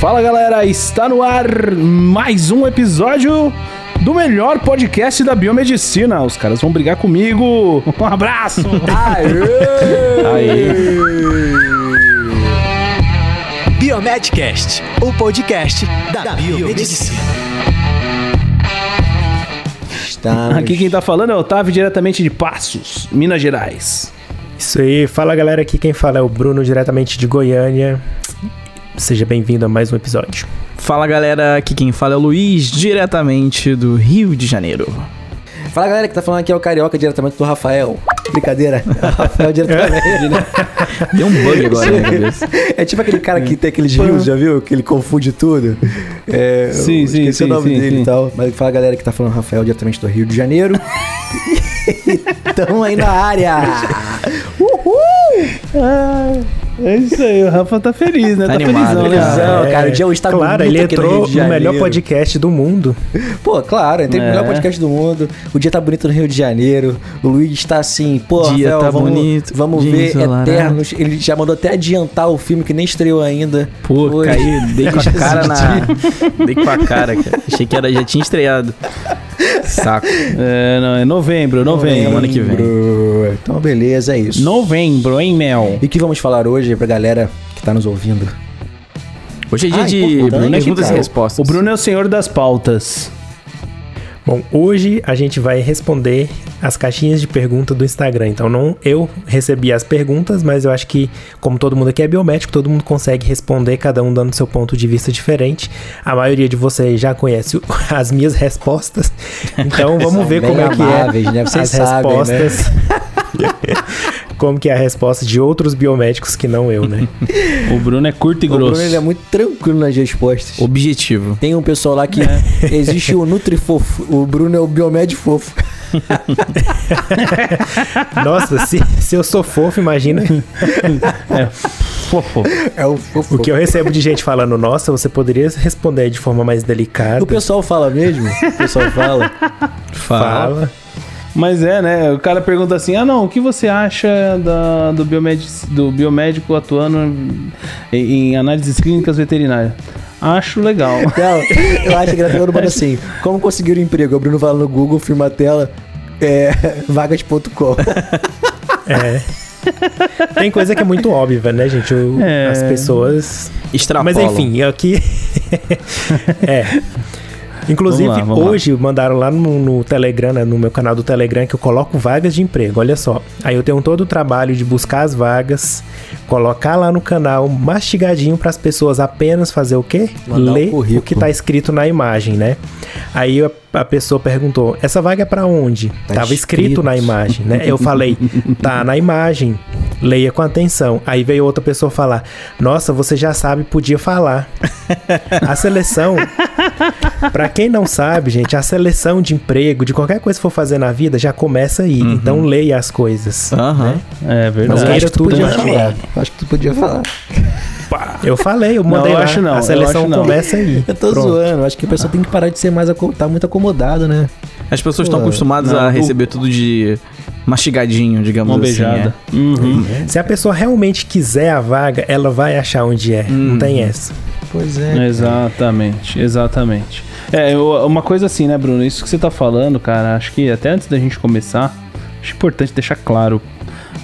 Fala galera, está no ar mais um episódio do melhor podcast da biomedicina. Os caras vão brigar comigo. Um abraço. Aê. Biomedcast, o podcast da, biomedicina. Estamos. Aqui quem tá falando é o Otávio, diretamente de Passos, Minas Gerais. Isso aí, fala galera, aqui quem fala é o Bruno, diretamente de Goiânia. Seja bem-vindo a mais um episódio. Fala galera, aqui quem fala é o Luiz, diretamente do Rio de Janeiro. Fala galera que tá falando aqui é o Carioca diretamente do Rafael. Brincadeira. Rafael diretamente, né? Deu um bug agora. É tipo aquele cara que tem aqueles rios, já viu? Que ele confunde tudo. É, Sim, sim, esqueci sim, o nome sim, dele sim. e tal. Mas fala galera que tá falando Rafael diretamente do Rio de Janeiro. Tamo aí na área. É isso aí, o Rafa tá feliz, né? Tá animado, felizão, né? cara. Não, cara, o dia hoje tá Claro, bonito ele aqui no entrou Rio de no melhor podcast do mundo. Pô, claro, entrei no É. melhor podcast do mundo. O dia tá bonito no Rio de Janeiro. O Luiz está assim, pô, Dia Rafael, tá vamos, bonito, vamos dia ver ensolarado. Eternos. Ele já mandou até adiantar o filme que nem estreou ainda. Pô, Hoje. caí, dei com a cara na. Dei com a cara, cara. Achei que era, já tinha estreado. Saco. É, não, é novembro, novembro. Semana que vem. Novembro. Então, beleza, é isso. Novembro, hein, Mel? E o que vamos falar hoje pra galera que tá nos ouvindo? Hoje é dia Ah, de importante, perguntas e respostas. O Bruno é o senhor das pautas. Bom, hoje a gente vai responder as caixinhas de pergunta do Instagram. Então, não eu recebi as perguntas, mas eu acho que, como todo mundo aqui é biomédico, todo mundo consegue responder, cada um dando seu ponto de vista diferente. A maioria de vocês já conhece as minhas respostas. Então, vamos ver como é que é né? As sabem, né? como que é a resposta de outros biomédicos que não eu, né? O Bruno é curto e O grosso. Bruno ele é muito tranquilo nas respostas. Objetivo. Tem um pessoal lá que É. existe o Nutrifofo. O Bruno é o Biomed Fofo. Nossa, se, se eu sou fofo, imagina Fofo. É o fofo. o que eu recebo de gente falando, nossa, você poderia responder de forma mais delicada. O pessoal fala mesmo? O pessoal fala. fala. Mas é, né? O cara pergunta assim: ah, não, o que você acha da, do, biomédico, do biomédico atuando em, em análises clínicas veterinárias? Acho legal. Não, eu acho engraçado quando manda assim: como conseguir um emprego? O Bruno fala no Google, filma a tela, é, vagas.com. É. Tem coisa que é muito óbvia, né, gente? O- É. As pessoas. Extrapolam. Mas enfim, aqui. é. Inclusive, Vamos lá, vamos lá. hoje mandaram lá no, no Telegram, né, no meu canal do Telegram, que eu coloco vagas de emprego. Olha só. Aí eu tenho todo o trabalho de buscar as vagas, colocar lá no canal mastigadinho para as pessoas apenas fazer o quê? Mandar Ler o que tá escrito na imagem, né? Aí a, a pessoa perguntou: essa vaga é para onde? Tá Tava escrito. escrito. na imagem, né? Eu falei: tá na imagem. Leia com atenção. Aí veio outra pessoa falar: Nossa, você já sabe, podia falar. A seleção, pra quem não sabe, gente, a seleção de emprego, de qualquer coisa que for fazer na vida, já começa aí. Então leia as coisas. Aham. É Mas verdade. eu acho que tu tudo podia falar. Acho que tu podia falar. Eu falei, eu mandei eu lá. acho não, eu a seleção acho não. começa aí. Eu tô Pronto. zoando. Acho que a pessoa tem que parar de ser mais. Tá muito acomodado, né? As pessoas estão acostumadas não, a o- receber tudo de mastigadinho, digamos Mão assim. beijada. é. Uhum. Se a pessoa realmente quiser a vaga, ela vai achar onde é. Hum. Não tem essa. Pois é. Exatamente, exatamente. É, uma coisa assim, né, Bruno? Isso que você tá falando, cara, acho que até antes da gente começar, acho importante deixar claro.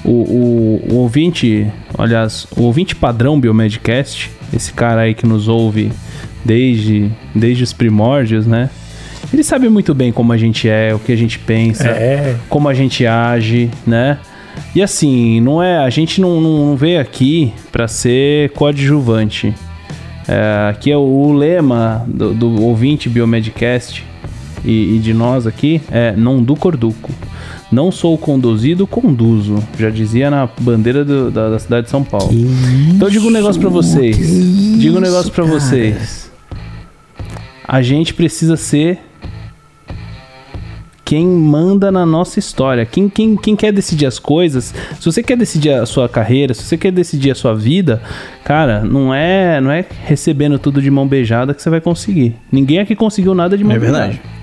O, o, o ouvinte, aliás, o ouvinte padrão Biomedcast, esse cara aí que nos ouve desde, desde os primórdios, né? Ele sabe muito bem como a gente é, o que a gente pensa, É. como a gente age, né? E assim, não é, a gente não, não, não veio aqui pra ser coadjuvante. É, aqui é o, o lema do, do ouvinte Biomedcast e, e de nós aqui é não do corduco. Não sou conduzido, conduzo. Já dizia na bandeira do- da, da cidade de São Paulo. Então eu digo um negócio pra vocês. Digo um negócio pra vocês. A gente precisa ser quem manda na nossa história. Quem, quem, quem quer decidir as coisas. Se você quer decidir a sua carreira, se você quer decidir a sua vida, cara, não é, não é recebendo tudo de mão beijada que você vai conseguir. Ninguém aqui conseguiu nada de mão É verdade. beijada.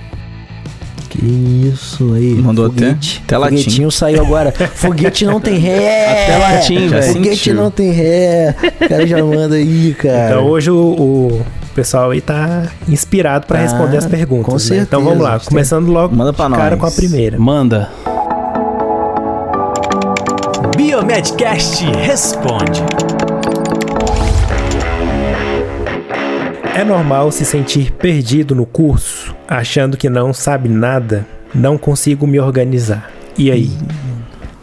Que isso aí. Mandou até- foguete. até latim. Foguetinho saiu agora. Foguete não tem ré. Até latim, velho. Foguete sentiu. não tem ré. O cara já manda aí, cara. Então hoje o, o pessoal aí tá inspirado pra Tá, responder as perguntas. com né? certeza. Então vamos lá, começando logo Manda pra de cara nós. com a primeira. Manda. Biomedcast responde. É normal se sentir perdido no curso, achando que não sabe nada, não consigo me organizar. E aí?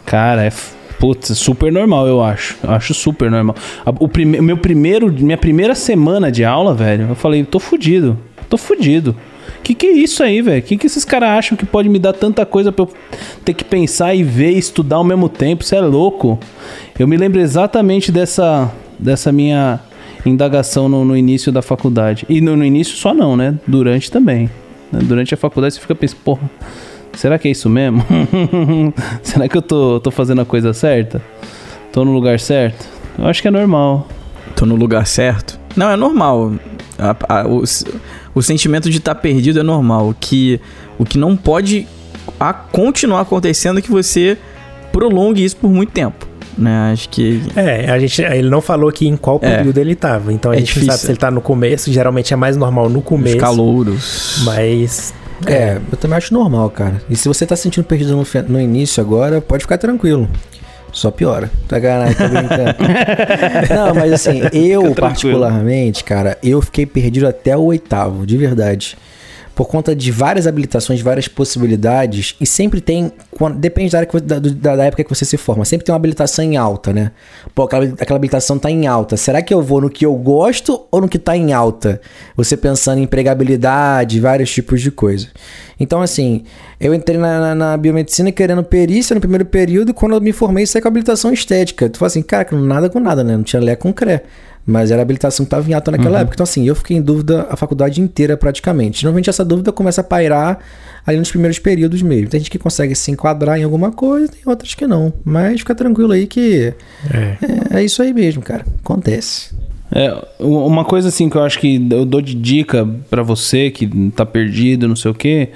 Cara, é. Putz, super normal, eu acho. Eu acho super normal. O prime... meu primeiro, minha primeira semana de aula, velho, eu falei, tô fudido. Tô fudido. Que que é isso aí, velho? Que que esses caras acham que pode me dar tanta coisa pra eu ter que pensar e ver e estudar ao mesmo tempo? Isso é louco. Eu me lembro exatamente dessa, dessa minha indagação no, no início da faculdade. E no, no início só não, né? Durante também. Durante a faculdade você fica pensando, porra, será que é isso mesmo? será que eu tô, tô fazendo a coisa certa? Tô no lugar certo? Eu acho que é normal. Tô no lugar certo. Não, é normal. A- a- o, o sentimento de estar perdido é normal. O que, o que não pode a- continuar acontecendo é que você prolongue isso por muito tempo. Né? Acho que. É, a gente, ele não falou aqui em qual É. período ele tava. Então a É gente não difícil. sabe se ele tá no começo. Geralmente é mais normal no Os começo. calouros. Mas. É, eu também acho normal, cara. E se você tá se sentindo perdido no, no início agora, pode ficar tranquilo. Só piora. Tá ganhando, tá brincando. Não, mas assim, eu particularmente, cara, eu fiquei perdido até o oitavo, de verdade. Por conta de várias habilitações, várias possibilidades, e sempre tem. Depende da, que da- da época que você se forma. Sempre tem uma habilitação em alta, né? Pô, aquela, aquela habilitação tá em alta. Será que eu vou no que eu gosto ou no que tá em alta? Você pensando em empregabilidade, vários tipos de coisa. Então, assim, eu entrei na, na- na biomedicina querendo perícia no primeiro período, e quando eu me formei, saí com habilitação estética. Tu fala assim, cara, que não nada com nada, né? Não tinha lé com cré. Mas era a habilitação que estava em alta naquela época. Então, assim, eu fiquei em dúvida a faculdade inteira praticamente. Normalmente essa dúvida começa a pairar ali nos primeiros períodos mesmo. Tem gente que consegue se enquadrar em alguma coisa, tem outras que não. Mas fica tranquilo aí que É. é, é isso aí mesmo, cara. Acontece. É, uma coisa assim que eu acho que eu dou de dica pra você que tá perdido, não sei o quê.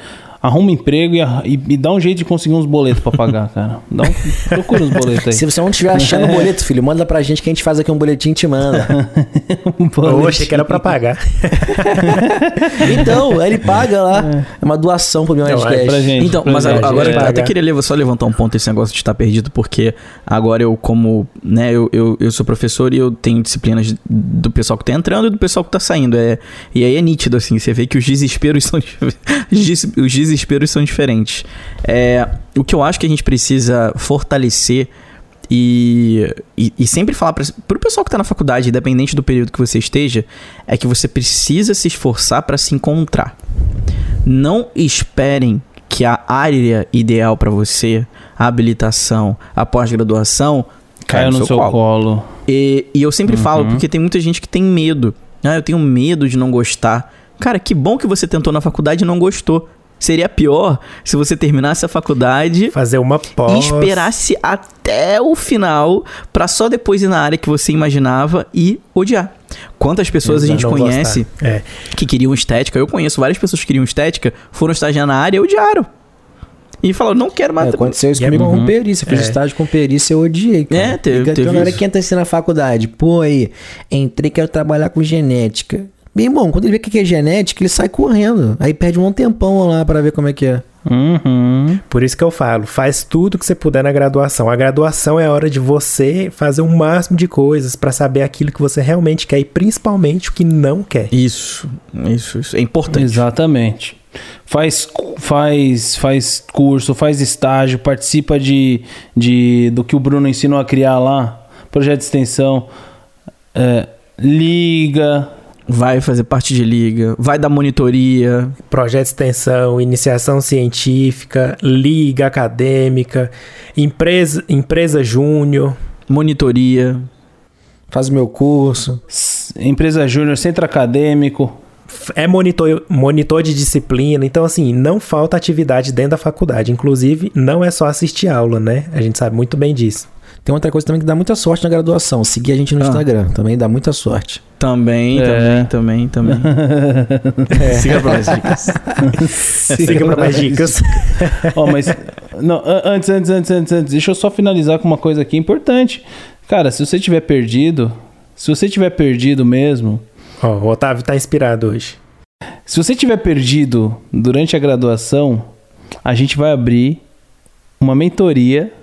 Arruma um emprego e, e, e dá um jeito de conseguir uns boletos pra pagar, cara. Dá um, procura uns boletos aí. Se você não estiver achando o boleto, filho, manda pra gente que a gente faz aqui um boletim e te manda. Um Eu boletim. achei que era pra pagar. então, ele paga lá. É uma doação pro meu Não, é pra gente. Então, pra mas gente, agora é. eu até queria levar- só levantar um ponto esse negócio de estar perdido, porque agora eu, como, né, eu, eu, eu sou professor e eu tenho disciplinas do pessoal que tá entrando e do pessoal que tá saindo. É, e aí é nítido, assim, você vê que os desesperos são, os des- os desesperos são diferentes. É, o que eu acho que a gente precisa fortalecer e, e, e sempre falar para pro pessoal que tá na faculdade, independente do período que você esteja, é que você precisa se esforçar para se encontrar. Não esperem que a área ideal para você, a habilitação, a pós-graduação, Caiu no seu colo. E, e eu sempre falo, porque tem muita gente que tem medo. Ah, eu tenho medo de não gostar. Cara, que bom que você tentou na faculdade e não gostou. Seria pior se você terminasse a faculdade Fazer uma pós. e esperasse até o final pra só depois ir na área que você imaginava e odiar. Quantas pessoas a gente Não conhece. É. que queriam estética? Eu conheço várias pessoas que queriam estética, foram estagiar na área e odiaram. E falaram, não quero mais. É, aconteceu isso é comigo Uhum. com perícia. Fiz É. estágio com perícia, eu odiei. Cara. É, teve- teve então, na hora que entra assim na faculdade, pô, aí, entrei, quero trabalhar com genética. Bem bom, quando ele vê o que é genética, ele sai correndo. Aí perde um tempão lá pra ver como é que é. Uhum. Por isso que eu falo, faz tudo que você puder na graduação. A graduação é a hora de você fazer o máximo de coisas pra saber aquilo que você realmente quer e principalmente o que não quer. Isso, isso, isso. É importante. Exatamente. Faz, faz, faz curso, faz estágio, participa de, de do que o Bruno ensinou a criar lá, projeto de extensão, é, liga. Vai fazer parte de liga, vai dar monitoria. Projeto de extensão, iniciação científica, liga acadêmica, empresa, empresa júnior. monitoria. Faz meu curso. Empresa júnior, centro acadêmico. É monitor, monitor de disciplina. Então, assim, não falta atividade dentro da faculdade. Inclusive, não é só assistir aula, né? A gente sabe muito bem disso. Tem outra coisa também que dá muita sorte na graduação. Seguir a gente no Ah. Instagram. Também dá muita sorte. Também, É. também, também, também. Siga para mais dicas. Siga pra mais dicas. Ó, mas. Não, an- antes, antes, antes, antes, antes. Deixa eu só finalizar com uma coisa aqui importante. Cara, se você tiver perdido. Se você tiver perdido mesmo. Ó, o Otávio tá inspirado hoje. Se você tiver perdido durante a graduação, a gente vai abrir uma mentoria.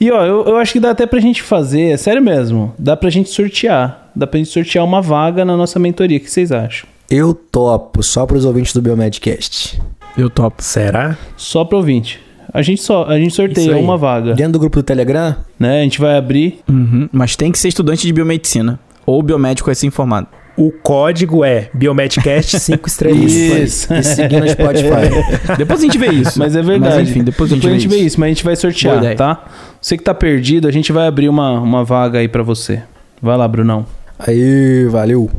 E ó, eu, eu acho que dá até pra gente fazer, é sério mesmo, dá pra gente sortear. Dá pra gente sortear uma vaga na nossa mentoria. O que vocês acham? Eu topo, só pros ouvintes do Biomedcast. Eu topo. Será? Só pro ouvinte. A gente só, a gente sorteia uma vaga, Dentro do grupo do Telegram, né? A gente vai abrir Uhum, Mas tem que ser estudante de biomedicina. Ou biomédico recém-formado. O código é Biomedcast 5 estrelas. Isso. e seguir no Spotify. Depois a gente vê isso. Mas é verdade. Mas enfim, depois, a gente, vê, isso. mas a gente vai sortear, tá? Você que tá perdido, a gente vai abrir uma, uma vaga aí pra você. Vai lá, Brunão. Aí, valeu.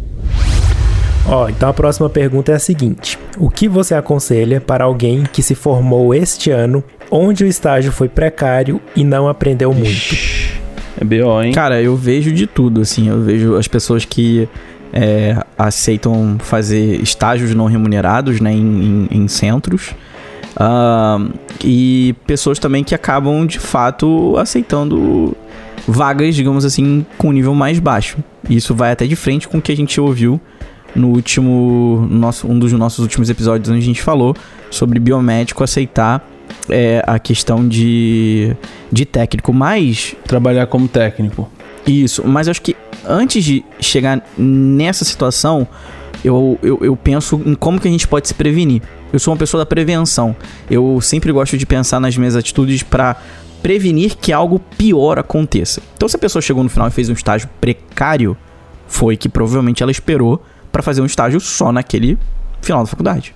Ó, então a próxima pergunta é a seguinte: O que você aconselha para alguém que se formou este ano, onde o estágio foi precário e não aprendeu muito? É BO, hein? Cara, eu vejo de tudo, assim. Eu vejo as pessoas que é, aceitam fazer estágios não remunerados, né, em, em- em centros. Ah, e pessoas também que acabam, de fato, aceitando vagas, digamos assim, com nível mais baixo. Isso vai até de frente com o que a gente ouviu no último. Nosso, um dos nossos últimos episódios, onde a gente falou sobre biomédico aceitar é, a questão de, de técnico. Mas Trabalhar como técnico. isso, mas acho que antes de chegar nessa situação, eu, eu, eu penso em como que a gente pode se prevenir. Eu sou uma pessoa da prevenção. Eu sempre gosto de pensar nas minhas atitudes para prevenir que algo pior aconteça. Então, se a pessoa chegou no final e fez um estágio precário, foi que provavelmente ela esperou para fazer um estágio só naquele final da faculdade.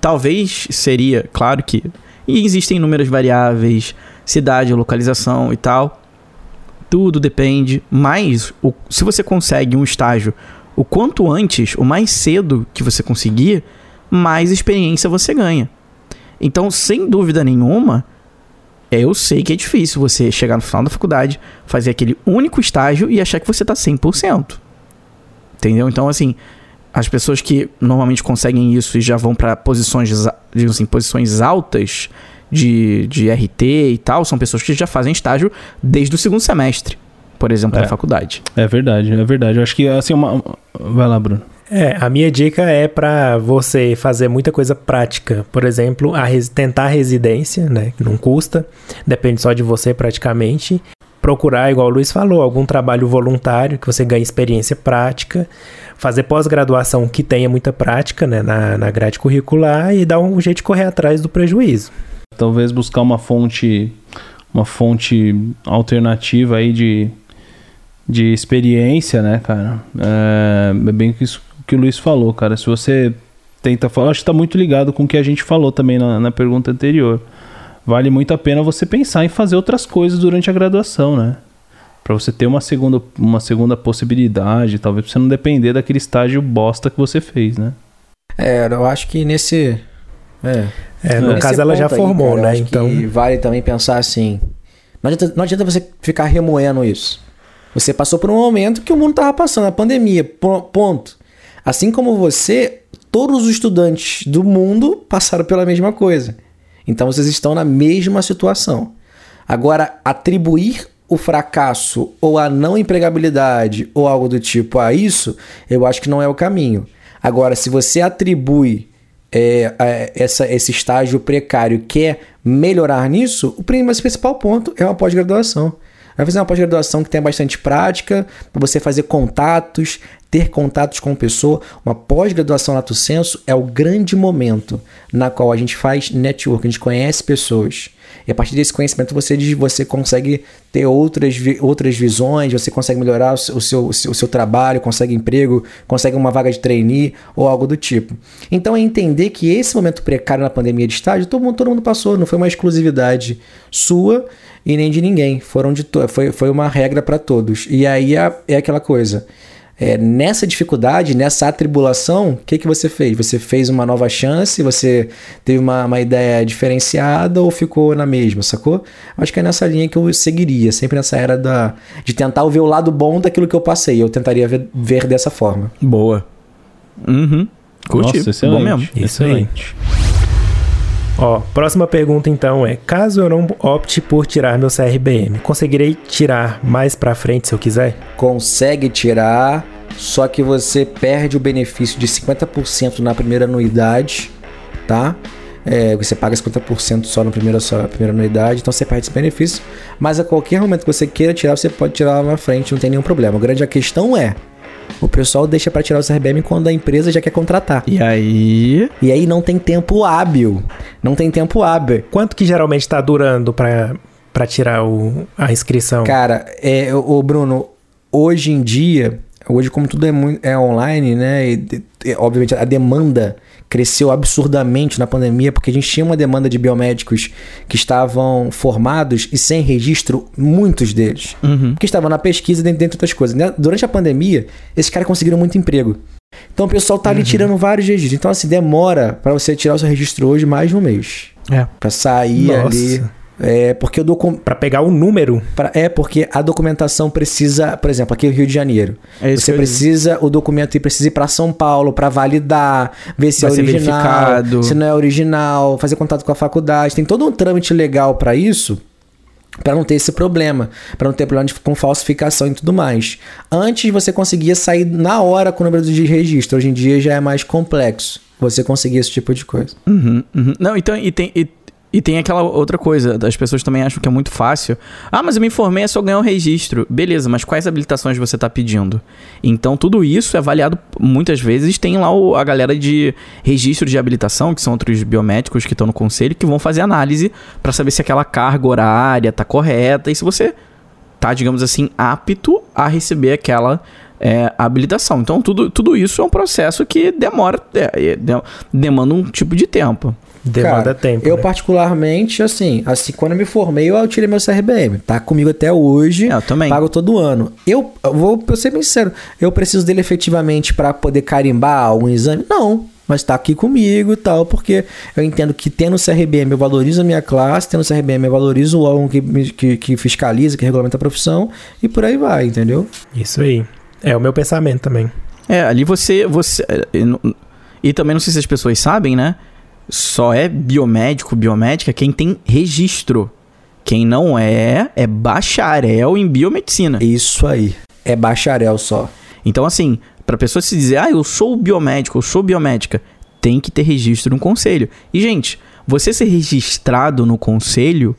Talvez seria, claro que e existem inúmeras variáveis, cidade, localização e tal. Tudo depende, mas o- se você consegue um estágio o quanto antes, o mais cedo que você conseguir, mais experiência você ganha. Então, sem dúvida nenhuma, eu sei que é difícil você chegar no final da faculdade, fazer aquele único estágio e achar que você tá 100%. Entendeu? Então, assim, as pessoas que normalmente conseguem isso e já vão para posições, digamos assim, posições altas de, de RT e tal, são pessoas que já fazem estágio desde o segundo semestre, por exemplo, É. da faculdade. É verdade, é verdade. Eu acho que assim, uma. Vai lá, Bruno. É, a minha dica é para você fazer muita coisa prática. Por exemplo, a res- tentar residência, né? Que não custa, depende só de você praticamente. Procurar, igual o Luiz falou, algum trabalho voluntário que você ganhe experiência prática. Fazer pós-graduação que tenha muita prática né, na, na grade curricular e dar um jeito de correr atrás do prejuízo. Talvez buscar uma fonte. Uma fonte alternativa aí de. De experiência, né, cara? É, é bem que isso que o Luiz falou, cara. Se você tenta falar. Acho que tá muito ligado com o que a gente falou também na, na pergunta anterior. Vale muito a pena você pensar em fazer outras coisas durante a graduação, né? Pra você ter uma segunda, uma segunda possibilidade, talvez pra você não depender daquele estágio bosta que você fez, né? É, eu acho que nesse. É. É, no caso, ela já ponto aí, formou, cara, né? Então, vale também pensar assim. Não adianta, não adianta você ficar remoendo isso. Você passou por um momento que o mundo tava passando, a pandemia, po- ponto. Assim como você, todos os estudantes do mundo passaram pela mesma coisa. Então vocês estão na mesma situação. Agora, atribuir o fracasso ou a não empregabilidade ou algo do tipo a isso, eu acho que não é o caminho. Agora, se você atribui é, essa, esse estágio precário quer melhorar nisso, o principal ponto é uma pós-graduação. Vai fazer uma pós-graduação que tenha bastante prática, para você fazer contatos, ter contatos com pessoa. Uma pós-graduação lato senso é o grande momento na qual a gente faz network, a gente conhece pessoas. E a partir desse conhecimento você, você consegue ter outras, outras visões, você consegue melhorar o seu, o, seu, o seu- trabalho, consegue emprego, consegue uma vaga de trainee ou algo do tipo. Então é entender que esse momento precário na pandemia de estágio, todo mundo, todo mundo passou, não foi uma exclusividade sua e nem de ninguém. Foram de foi, foi uma regra para todos. E aí é, é aquela coisa. É, nessa dificuldade, nessa atribulação, o que, que você fez? Você fez uma nova chance? Você teve uma, uma ideia diferenciada ou ficou na mesma, sacou? Acho que é nessa linha que eu seguiria, sempre nessa era da, de tentar ver o lado bom daquilo que eu passei. Eu tentaria ver, ver dessa forma. Boa. Uhum. Curti. Nossa, excelente. Bom mesmo. Aí. excelente. Ó, próxima pergunta então é: caso eu não opte por tirar meu CRBM, conseguirei tirar mais pra frente se eu quiser? Consegue tirar, só que você perde o benefício de 50% na primeira anuidade, tá? É, você paga 50% só na primeira, só na primeira anuidade, então você perde esse benefício. Mas a qualquer momento que você queira tirar, você pode tirar lá na frente, não tem nenhum problema. A grande questão é: o pessoal deixa para tirar o CRBM quando a empresa já quer contratar. E aí. E aí não tem tempo hábil. Não tem tempo hábil. Quanto que geralmente tá durando pra, pra tirar o, a inscrição? Cara, é, o Bruno, hoje em dia, hoje como tudo é, muito, é online, né? E, obviamente a demanda cresceu absurdamente na pandemia, porque a gente tinha uma demanda de biomédicos que estavam formados e sem registro, muitos deles. Uhum. Porque estavam na pesquisa, dentre, dentre outras coisas. né? Durante a pandemia, esses caras conseguiram muito emprego. Então o pessoal tá ali tirando vários registros. Então, assim, demora para você tirar o seu registro hoje mais de um mês. É. Pra sair Nossa. ali. É, porque o documento. Pra pegar o número? Pra- é porque a documentação precisa, por exemplo, aqui no Rio de Janeiro. É isso você precisa, o documento precisa ir para São Paulo para validar, ver se Vai é original, verificado. se não é original, fazer contato com a faculdade. Tem todo um trâmite legal para isso. Pra não ter esse problema, pra não ter problema de, com falsificação e tudo mais. Antes você conseguia sair na hora com o número de registro, hoje em dia já é mais complexo você conseguir esse tipo de coisa. Uhum, uhum. Não, então, e tem, e, e tem aquela outra coisa, as pessoas também acham que é muito fácil. Ah, mas eu me informei, é só ganhar o registro. Beleza, mas quais habilitações você está pedindo? Então, tudo isso é avaliado muitas vezes. Tem lá o- a galera de registro de habilitação, que são outros biomédicos que estão no conselho, que vão fazer análise para saber se aquela carga horária tá correta e se você tá, digamos assim, apto a receber aquela é, habilitação. Então, tudo, tudo isso é um processo que demora, é, é, de- demanda um tipo de tempo. Demanda Cara, tempo. Eu né? particularmente, assim, assim, quando eu me formei, eu tirei meu CRBM. Tá comigo até hoje. É, eu também. Pago todo ano. Eu, eu vou eu ser bem sincero, eu preciso dele efetivamente para poder carimbar algum exame? Não. Mas tá aqui comigo e tal, porque eu entendo que tendo CRBM eu valorizo a minha classe, tendo CRBM eu valorizo o órgão que, que, que fiscaliza, que regulamenta a profissão, e por aí vai, entendeu? Isso aí. É o meu pensamento também. É, ali você. você é, e, e também não sei se as pessoas sabem, né? Só é biomédico, biomédica quem tem registro. Quem não é, é bacharel em biomedicina. Isso aí. É bacharel só. Então, assim, pra pessoa se dizer, ah, eu sou biomédico, eu sou biomédica, tem que ter registro no conselho. E, gente, você ser registrado no conselho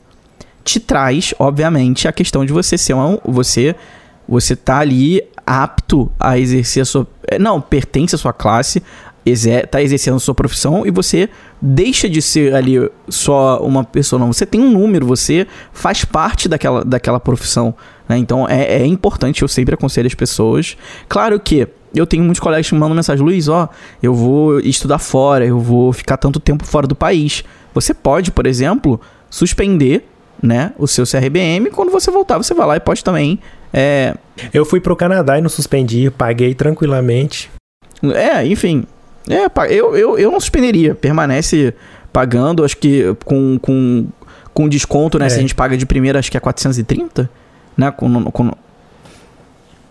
te traz, obviamente, a questão de você ser um. Você, você tá ali apto a exercer a sua. eh, Não, pertence à sua classe, exer, tá exercendo sua profissão e você deixa de ser ali só uma pessoa, não. Você tem um número, você faz parte daquela, daquela profissão. né? Então é, é importante, eu sempre aconselho as pessoas. Claro que eu tenho muitos colegas que me mandam mensagem, Luiz, ó, eu vou estudar fora, eu vou ficar tanto tempo fora do país. Você pode, por exemplo, suspender né, o seu CRBM. Quando você voltar, você vai lá e pode também. É, Eu fui pro Canadá e não suspendi, paguei tranquilamente. é enfim. É, eu, eu, eu não suspenderia. Permanece pagando, acho que com, com, com desconto, né? É. Se a gente paga de primeira, acho que é 430, né? Com, com-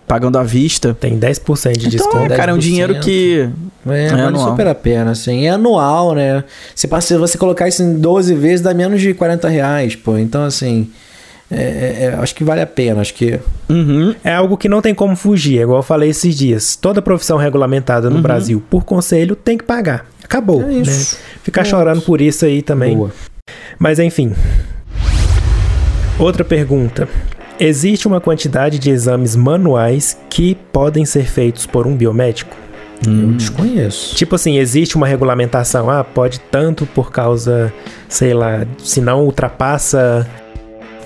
pagando à vista. Tem 10% de Então, desconto. é, cara, é um 10%. dinheiro que. É, É vale anual. super a pena, assim. É anual, né? Se você colocar isso em 12 vezes, dá menos de 40 reais, pô. Então, assim, é- é- é, acho que vale a pena. Acho que Uhum. É algo que não tem como fugir, é igual eu falei esses dias. Toda profissão regulamentada no Uhum. Brasil por conselho tem que pagar. Acabou. É isso. né? Ficar chorando por isso aí também. boa. Mas enfim. Outra pergunta. Existe uma quantidade de exames manuais que podem ser feitos por um biomédico? Eu desconheço. Tipo assim, existe uma regulamentação, ah, pode tanto por causa, sei lá, se não ultrapassa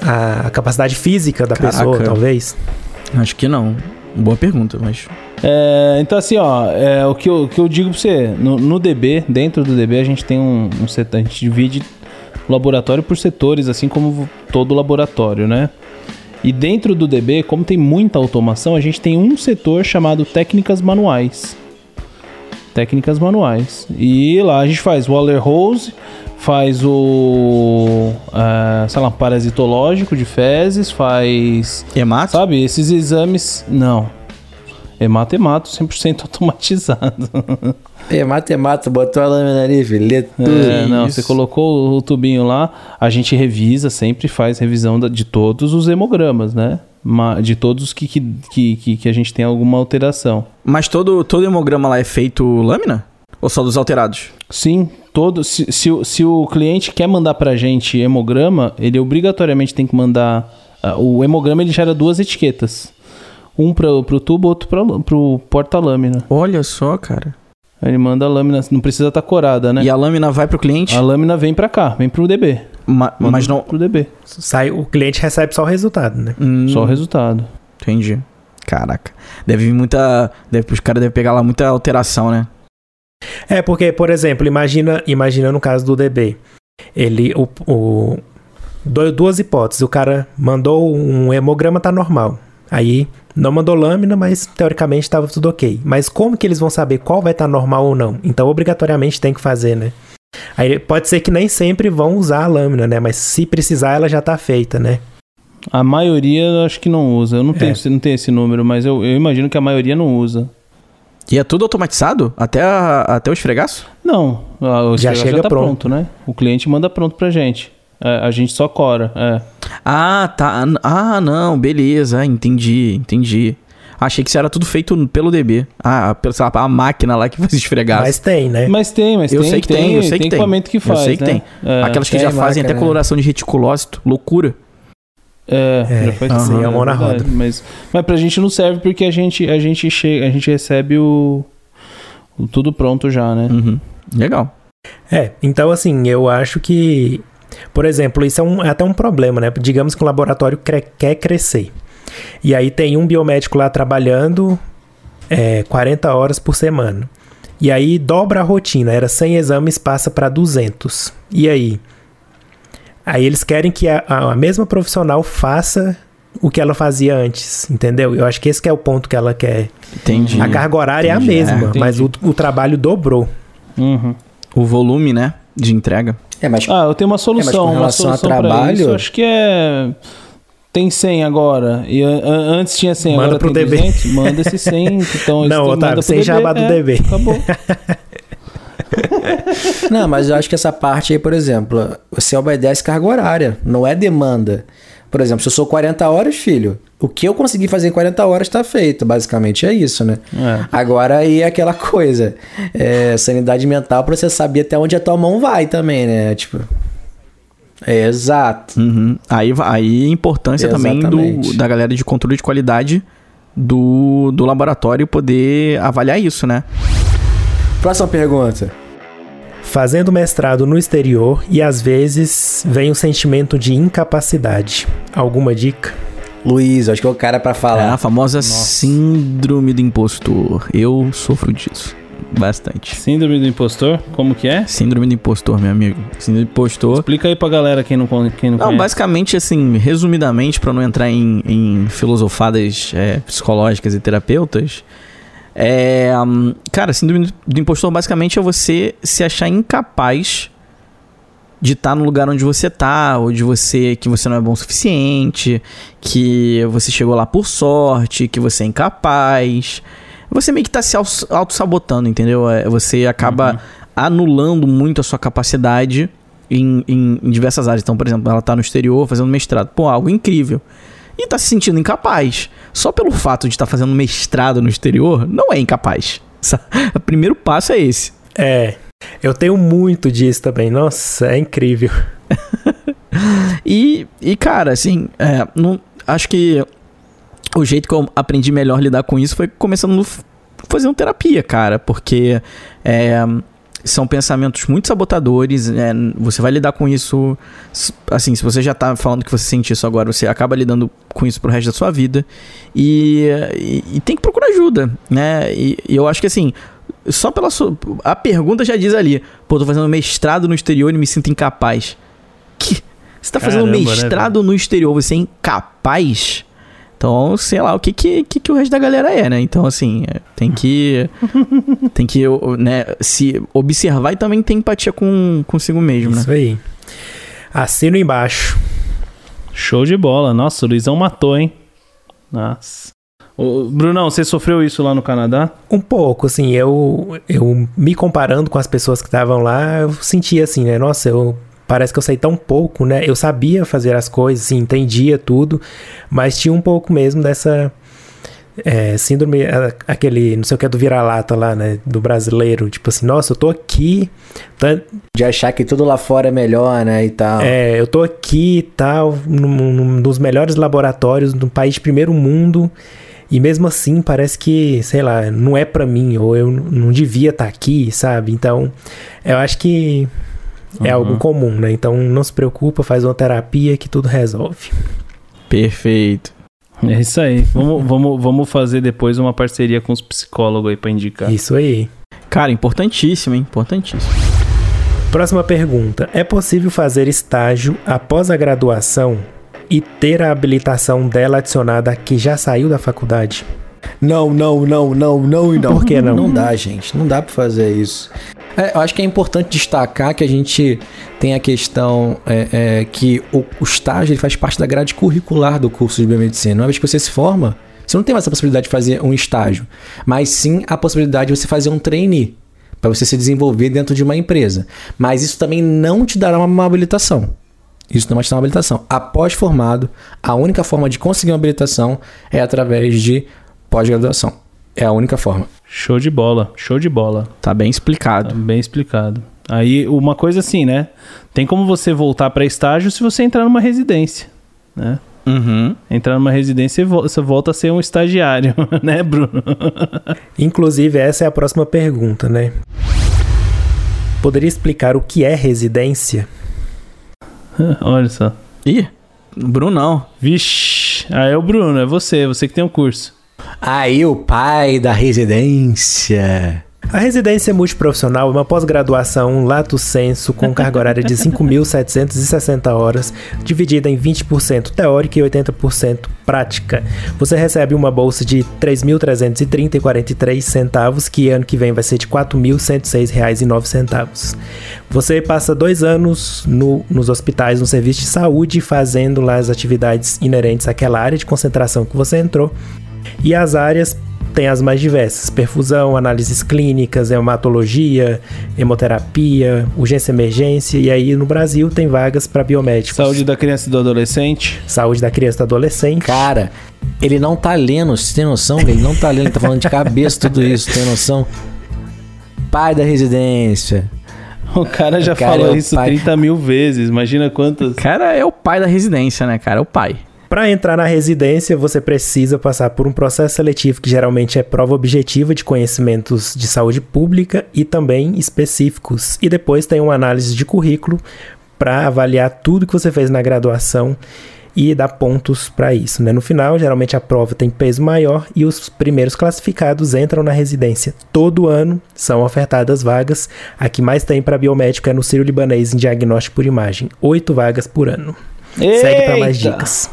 a capacidade física da Caraca. pessoa, talvez. Acho que não. Boa pergunta, mas. É, então, assim, ó, é, o, que eu, o que eu digo pra você, no, no DB, dentro do DB, a gente tem um, um setor, a gente divide o laboratório por setores, assim como todo laboratório, né? E dentro do DB, como tem muita automação, a gente tem um setor chamado técnicas manuais. Técnicas manuais. E lá a gente faz Waller Hose, faz o. ah, sei lá, parasitológico de fezes, faz. Hemato? Sabe, esses exames. Não. Hemato, hemato, 100% automatizado. É, mata, é mata, botou a lâmina ali, filho. É, não, você colocou o tubinho lá, a gente revisa, sempre faz revisão de todos os hemogramas, né? De todos que, que, que, que- que a gente tem alguma alteração. Mas todo, todo hemograma lá é feito lâmina? Ou só dos alterados? Sim, todo. Se, se, o- se o cliente quer mandar pra gente hemograma, ele obrigatoriamente tem que mandar. ah, o hemograma ele gera duas etiquetas. Um para pro tubo, outro pra, pro porta-lâmina. Olha só, cara. Aí Ele manda a lâmina, não precisa estar corada, né? E a lâmina vai pro cliente, A lâmina vem pra cá, vem pro DB. ma- Manda mas não. Pro DB. Sai, o cliente recebe só o resultado, né? Hum, Só o resultado. Entendi. Caraca. Deve vir muita. Deve, os caras devem pegar lá muita alteração, né? É, porque, por exemplo, imagina, imagina no caso do DB. Ele. O, o- duas hipóteses. O cara mandou um hemograma, tá normal. Aí não mandou lâmina, mas teoricamente estava tudo ok. Mas como que eles vão saber qual vai estar normal ou não? Então, obrigatoriamente tem que fazer, né? Aí pode ser que nem sempre vão usar a lâmina, né? Mas se precisar, ela já tá feita, né? A maioria acho que não usa. Eu não tenho, É. não tenho esse número, mas eu, eu imagino que a maioria não usa. E é tudo automatizado? Até, a- até o esfregaço? Não, a- o Já chega tá pronto. né? O cliente manda pronto pra gente. É, a gente só cora. É. Ah, tá. Ah, não. Beleza. Entendi, entendi. Achei que isso era tudo feito pelo DB. Ah, lá, a máquina lá que faz esfregaço. Mas tem, né? Mas tem, mas Eu tem, sei que tem, eu sei que tem. equipamento que Eu faz. sei que né? tem. É, Aquelas que tem já fazem até máquina. coloração de reticulócito. Loucura. É, É, já faz aham. sim, a mão na roda. Mas, mas pra gente não serve porque a gente, a gente chega, a gente recebe o, o tudo pronto já, né? Uhum. Legal. É, então assim, eu acho que, por exemplo, isso é, um- é até um problema, né? Digamos que o laboratório cre- quer crescer. E aí tem um biomédico lá trabalhando é, 40 horas por semana. E aí dobra a rotina, era 100 exames, passa para 200. E aí? Aí eles querem que a, a- a mesma profissional faça o que ela fazia antes, entendeu? Eu acho que esse que é o ponto que ela quer. Entendi. A carga horária Entendi. é a mesma, É, mas o, o trabalho dobrou. Uhum. O volume, né? De entrega. É, mas Ah, eu tenho uma solução. com uma relação a solução pra trabalho- isso, acho que é. Tem 100 agora. E an- an- antes tinha 100, Manda agora pro tem DB. 200. Manda esses 100 que estão. Não, Otávio, sem jabá do DB. é, Acabou. Não, mas eu acho que essa parte aí, por exemplo, você obedece carga horária, não é demanda. Por exemplo, se eu sou 40 horas, filho, o que eu conseguir fazer em 40 horas tá feito. Basicamente é isso, né? É. Agora aí é aquela coisa. É, sanidade mental pra você saber até onde a tua mão vai também, né? Tipo. É, exato. Uhum. Aí, aí a importância também do, Exatamente. da galera de controle de qualidade do, do laboratório poder avaliar isso, né? Próxima pergunta. Fazendo mestrado no exterior e às vezes vem o sentimento de incapacidade. Alguma dica? Luiz, acho que é o cara pra É falar. a famosa síndrome do impostor. Eu sofro disso. Bastante. Síndrome do impostor? Como que é? Síndrome do impostor, meu amigo. Síndrome do impostor. Explica aí pra galera quem não, quem não, Não, conhece. basicamente, assim, resumidamente, pra não entrar em, em filosofadas é, psicológicas e terapeutas, é. hum, cara, síndrome do impostor basicamente é você se achar incapaz de estar no lugar onde você tá, ou de você que você não é bom o suficiente, que você chegou lá por sorte, que você é incapaz. Você meio que tá se au- auto-sabotando, entendeu? É, Você acaba anulando muito a sua capacidade em, em- em diversas áreas. Então, por exemplo, ela tá no exterior fazendo mestrado. Pô, algo incrível. E tá se sentindo incapaz. Só pelo fato de estar fazendo mestrado no exterior, não é incapaz. O primeiro passo é esse. É, eu tenho muito disso também. Nossa, é incrível. E, e cara, assim, é, não, acho que o jeito que eu aprendi melhor a lidar com isso foi começando fazendo terapia, cara, porque é, são pensamentos muito sabotadores, é, você vai lidar com isso, assim, se você já tá falando que você sente isso agora, você acaba lidando com isso pro resto da sua vida, e, e, e tem que procurar ajuda, né, e, e eu acho que assim, só pela sua, a pergunta já diz ali, pô, tô fazendo mestrado no exterior e me sinto incapaz. Que Você tá fazendo Caramba, né, mestrado no exterior, você é incapaz. Então, sei lá, o que que, que, que o resto da galera é, né? Então, assim, é, tem que. tem que, né, se observar e também ter empatia com consigo mesmo, né? Isso aí. Assino embaixo. Show de bola. Nossa, o Luizão matou, hein? Nossa. Ô, Brunão, você sofreu isso lá no Canadá? Um pouco, assim, eu, eu me comparando com as pessoas que estavam lá, eu sentia assim, né? Nossa, eu parece que eu sei tão pouco, né? Eu sabia fazer as coisas, assim, entendia tudo, mas tinha um pouco mesmo dessa é, síndrome, aquele, não sei o que é do vira-lata lá, né? Do brasileiro, tipo assim, nossa, eu tô aqui, tá- De achar que tudo lá fora é melhor, né? E tal. é, eu tô aqui e tal, num, num dos melhores laboratórios do país de primeiro mundo. E mesmo assim, parece que, sei lá, não é pra mim, ou eu não devia estar aqui, sabe? Então, eu acho que é algo comum, né? Então, não se preocupa, faz uma terapia que tudo resolve. Perfeito. É isso aí. Vamos, vamos, vamos fazer depois uma parceria com os psicólogos aí pra indicar. Isso aí. Cara, importantíssimo, hein? Importantíssimo. Próxima pergunta. É possível fazer estágio após a graduação e ter a habilitação dela adicionada que já saiu da faculdade? Não, não, não, não, não e não. Por que não? Não dá, gente. Não dá pra fazer isso. É, eu acho que é importante destacar que a gente tem a questão é, é, que o, o estágio ele faz parte da grade curricular do curso de biomedicina. Uma vez que você se forma, você não tem mais a possibilidade de fazer um estágio, mas sim a possibilidade de você fazer um trainee para você se desenvolver dentro de uma empresa. Mas isso também não te dará uma, habilitação. Isso não vai te dar uma habilitação. Após formado, a única forma de conseguir uma habilitação é através de pós-graduação. É a única forma. Show de bola, show de bola. Tá bem Tá explicado. bem explicado. Aí, uma coisa assim, né? Tem como você voltar pra estágio se você entrar numa residência, né? Uhum. Entrar numa residência e vo- você volta a ser um estagiário, né, Bruno? Inclusive, essa é a próxima pergunta, né? Poderia explicar o que é residência? Olha só. Ih, Brunão. Vixe, aí é o Bruno, é você, você que tem o curso. Aí o pai da residência. A residência multiprofissional é uma pós-graduação lato sensu com carga horária de 5.760 horas, dividida em 20% teórica e 80% prática. Você recebe uma bolsa de R$ 3.330,43 centavos, que ano que vem vai ser de R$ 4.106,09. Você passa dois anos no- nos hospitais, no serviço de saúde, fazendo lá as atividades inerentes àquela área de concentração que você entrou. E as áreas têm as mais diversas: perfusão, análises clínicas, hematologia, hemoterapia, urgência e emergência. E aí no Brasil tem vagas para biomédicos. Saúde da criança e do adolescente. Saúde da criança e do adolescente. Cara, ele não tá lendo, você tem noção? Ele não tá lendo, ele tá falando de cabeça tudo isso, tem noção? Pai da residência. O cara já O cara falou é o isso pai. 30 mil vezes. Imagina quantas. Cara, é o pai da residência, né, cara? É o pai. Para entrar na residência, você precisa passar por um processo seletivo que geralmente é prova objetiva de conhecimentos de saúde pública e também específicos. E depois tem uma análise de currículo para avaliar tudo que você fez na graduação e dar pontos para isso. Né? No final, geralmente a prova tem peso maior e os primeiros classificados entram na residência. Todo ano são ofertadas vagas. A que mais tem para biomédico é no Sírio Libanês em diagnóstico por imagem. Oito vagas por ano. Segue para mais Eita! dicas.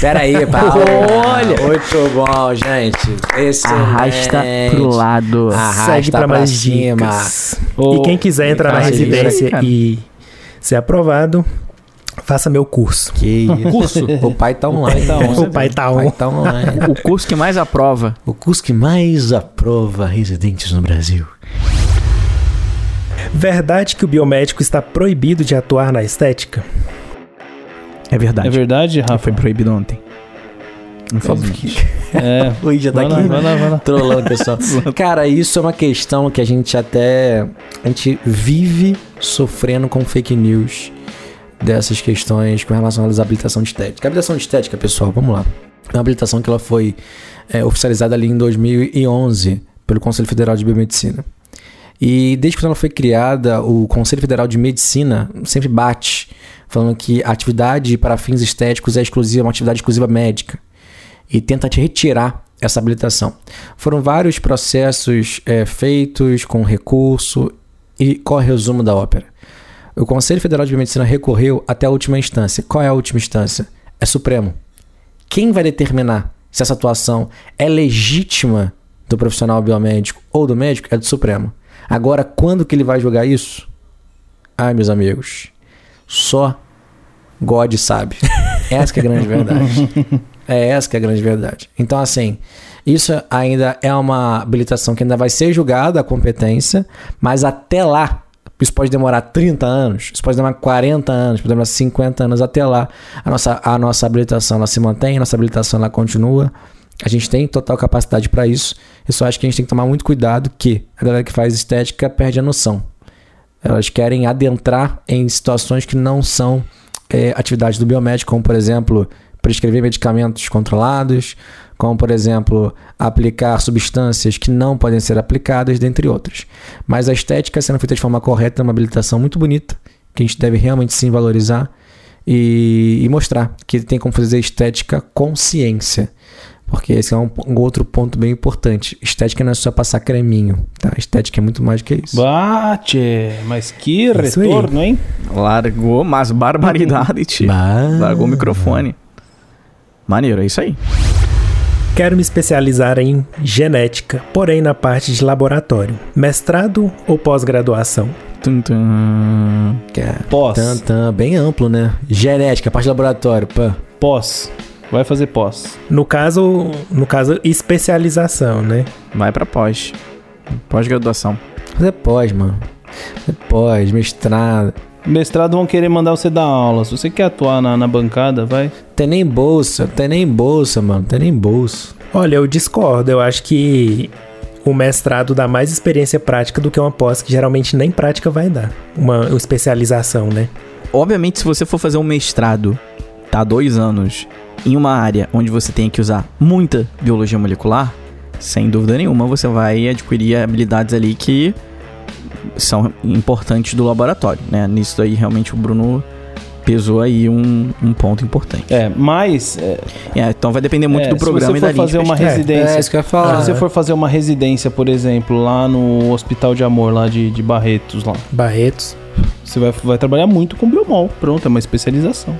Pera aí, Paulo. Olha! Muito bom, gente. Excelente. Arrasta pro lado. Arrasta Segue para pra mais cima. dicas. Ô, e quem quiser entrar na residência cara. e ser aprovado, faça meu curso. Que isso. Curso? O pai tá online. tá on. O pai tá O pai on. tá online. O curso que mais aprova. O curso que mais aprova residentes no Brasil. Verdade que o biomédico está proibido de atuar na estética? É verdade. É verdade, Rafa? Foi proibido ontem. Infelizmente. É. Oi, já tá Vai lá, aqui. vai lá, vai lá. Trollando, pessoal. Cara, isso é uma questão que a gente até. A gente vive sofrendo com fake news dessas questões com relação à habilitação de estética. A habilitação de estética, pessoal, vamos lá. É uma habilitação que ela foi é, oficializada ali em 2011 pelo Conselho Federal de Biomedicina. E desde quando ela foi criada, o Conselho Federal de Medicina sempre bate, falando que a atividade para fins estéticos é exclusiva, uma atividade exclusiva médica e tenta te retirar essa habilitação. Foram vários processos é, feitos com recurso e qual é o resumo da ópera? O Conselho Federal de Biomedicina recorreu até a última instância. Qual é a última instância? É Supremo. Quem vai determinar se essa atuação é legítima do profissional biomédico ou do médico é do Supremo. Agora, quando que ele vai julgar isso? Ai, meus amigos, só God sabe. Essa que é a grande verdade. É essa que é a grande verdade. Então, assim, isso ainda é uma habilitação que ainda vai ser julgada a competência, mas até lá, isso pode demorar 30 anos, isso pode demorar 40 anos, pode demorar 50 anos, até lá a nossa, a nossa habilitação ela se mantém, a nossa habilitação ela continua. A gente tem total capacidade para isso. Eu só acho que a gente tem que tomar muito cuidado que a galera que faz estética perde a noção. Elas querem adentrar em situações que não são é, atividades do biomédico, como por exemplo prescrever medicamentos controlados, como por exemplo aplicar substâncias que não podem ser aplicadas, dentre outras. Mas a estética sendo feita de forma correta é uma habilitação muito bonita, que a gente deve realmente sim valorizar e, e mostrar que tem como fazer estética com ciência. Porque esse é um, um, outro ponto bem importante. Estética não é só passar creminho, tá? Estética é muito mais do que isso. Bate, mas que isso retorno, aí. hein? Largou, mas barbaridade, tio. Largou o microfone. Maneiro, é isso aí. Quero me especializar em genética, porém na parte de laboratório. Mestrado ou pós-graduação? Tum, tum. Pós. Tum, tum, bem amplo, né? Genética, parte de laboratório. Pã. Pós. Vai fazer pós. No caso, no caso especialização, né? Vai para pós. Pós-graduação. Fazer pós, mano. Fazer pós, mestrado. Mestrado vão querer mandar você dar aula. Se você quer atuar na, na bancada, vai. Tem nem bolsa, tem nem bolsa, mano. Tem nem bolsa. Olha, eu discordo. Eu acho que o mestrado dá mais experiência prática do que uma pós, que geralmente nem prática vai dar. Uma, uma especialização, né? Obviamente, se você for fazer um mestrado, tá? Dois anos em uma área onde você tem que usar muita biologia molecular, sem dúvida nenhuma você vai adquirir habilidades ali que são importantes do laboratório, né? Nisso aí realmente o Bruno pesou aí um, um ponto importante. É, mas é, é então vai depender muito é, do programa se você for fazer uma residência, é, isso que eu ia falar. Se você for fazer uma residência, por exemplo, lá no Hospital de Amor lá de, de Barretos lá. Barretos. Você vai, vai trabalhar muito com biomol, pronto, é uma especialização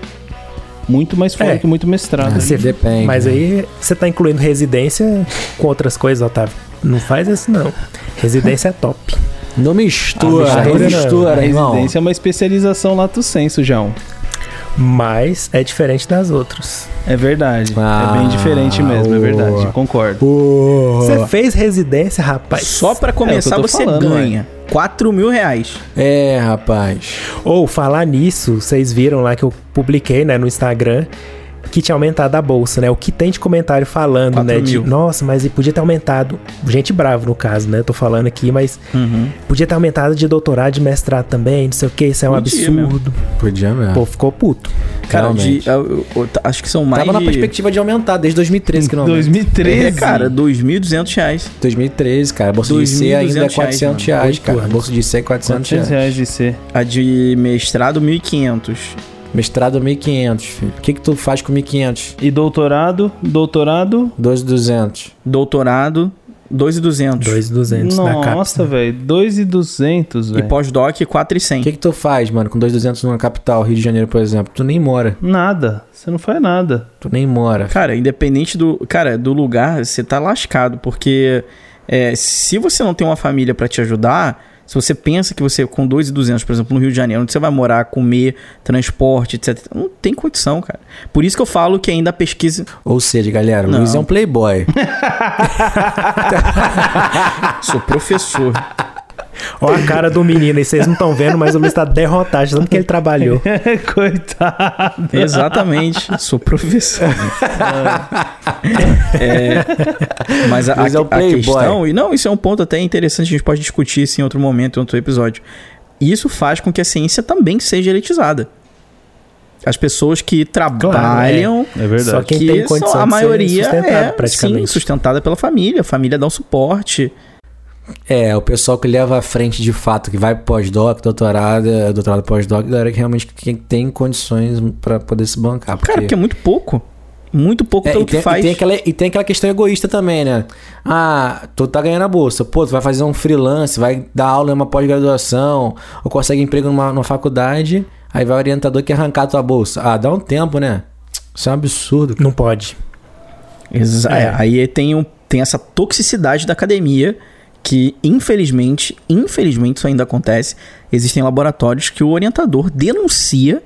muito mais forte é. que muito mestrado. Você, depende. Mas né? aí você tá incluindo residência com outras coisas, Otávio. Não faz isso não. Residência é top. Não mistura, ah, não mistura, não. irmão. Residência é uma especialização lato senso, João. Mas é diferente das outras. É verdade. Ah, é bem diferente mesmo, oh, é verdade. Concordo. Oh. Você fez residência, rapaz? Só para começar é você falando, ganha. Ué. 4 mil reais. É, rapaz. Ou falar nisso, vocês viram lá que eu publiquei, né, no Instagram que tinha aumentado a bolsa, né? O que tem de comentário falando, né? De, nossa, mas podia ter aumentado. Gente brava, no caso, né? Tô falando aqui, mas uhum. podia ter aumentado de doutorado, de mestrado também, não sei o que, isso é um podia absurdo. Mesmo. Podia mesmo. Pô, ficou puto. Cara, de, eu, eu, acho que são mais. Tava na perspectiva de aumentar desde 2013 que não 2013, é, cara, 2.200 reais. 2013, cara. A bolsa de IC ainda é 400 reais, reais cara. A bolsa de IC é 400, 400 reais. de IC. A de mestrado, 1.500. Mestrado 1.500, filho. O que que tu faz com 1.500? E doutorado? Doutorado? 2.200. Doutorado? 2.200. 2.200 na capa. Nossa, velho. 2.200, velho. E pós-doc, 4.100. O que que tu faz, mano, com 2.200 numa capital, Rio de Janeiro, por exemplo? Tu nem mora. Nada. Você não faz nada. Tu nem mora. Cara, independente do... Cara, do lugar, você tá lascado, porque... É, se você não tem uma família para te ajudar se você pensa que você, com 2,200, por exemplo, no Rio de Janeiro, onde você vai morar, comer, transporte, etc., não tem condição, cara. Por isso que eu falo que ainda a pesquisa. Ou seja, galera, não. Luiz é um playboy. Sou professor. Olha a cara do menino, e vocês não estão vendo, mas o Luiz tá derrotado, tanto que ele trabalhou. Coitado. Exatamente, sou professor. é, mas a, a, é a questão, e não, isso é um ponto até interessante, a gente pode discutir isso em outro momento, em outro episódio. Isso faz com que a ciência também seja elitizada. As pessoas que trabalham, claro, é. é verdade. só que tem condição a maioria é praticamente. Sim, sustentada pela família, a família dá um suporte. É, o pessoal que leva à frente de fato, que vai pós-doc, doutorado, é, doutorado pós-doc, galera que realmente tem condições para poder se bancar. Porque... Cara, porque é muito pouco. muito pouco É, pelo e, tem, que faz. e, tem aquela, e tem aquela questão egoísta também, né? Ah, tu tá ganhando a bolsa. Pô, tu vai fazer um freelance, vai dar aula em uma pós-graduação, ou consegue emprego numa, numa faculdade, aí vai o orientador que arrancar a tua bolsa. Ah, dá um tempo, né? Isso é um absurdo. Não pode. Exa- É. é, aí tem, um, tem essa toxicidade da academia que, infelizmente, infelizmente isso ainda acontece. Existem laboratórios que o orientador denuncia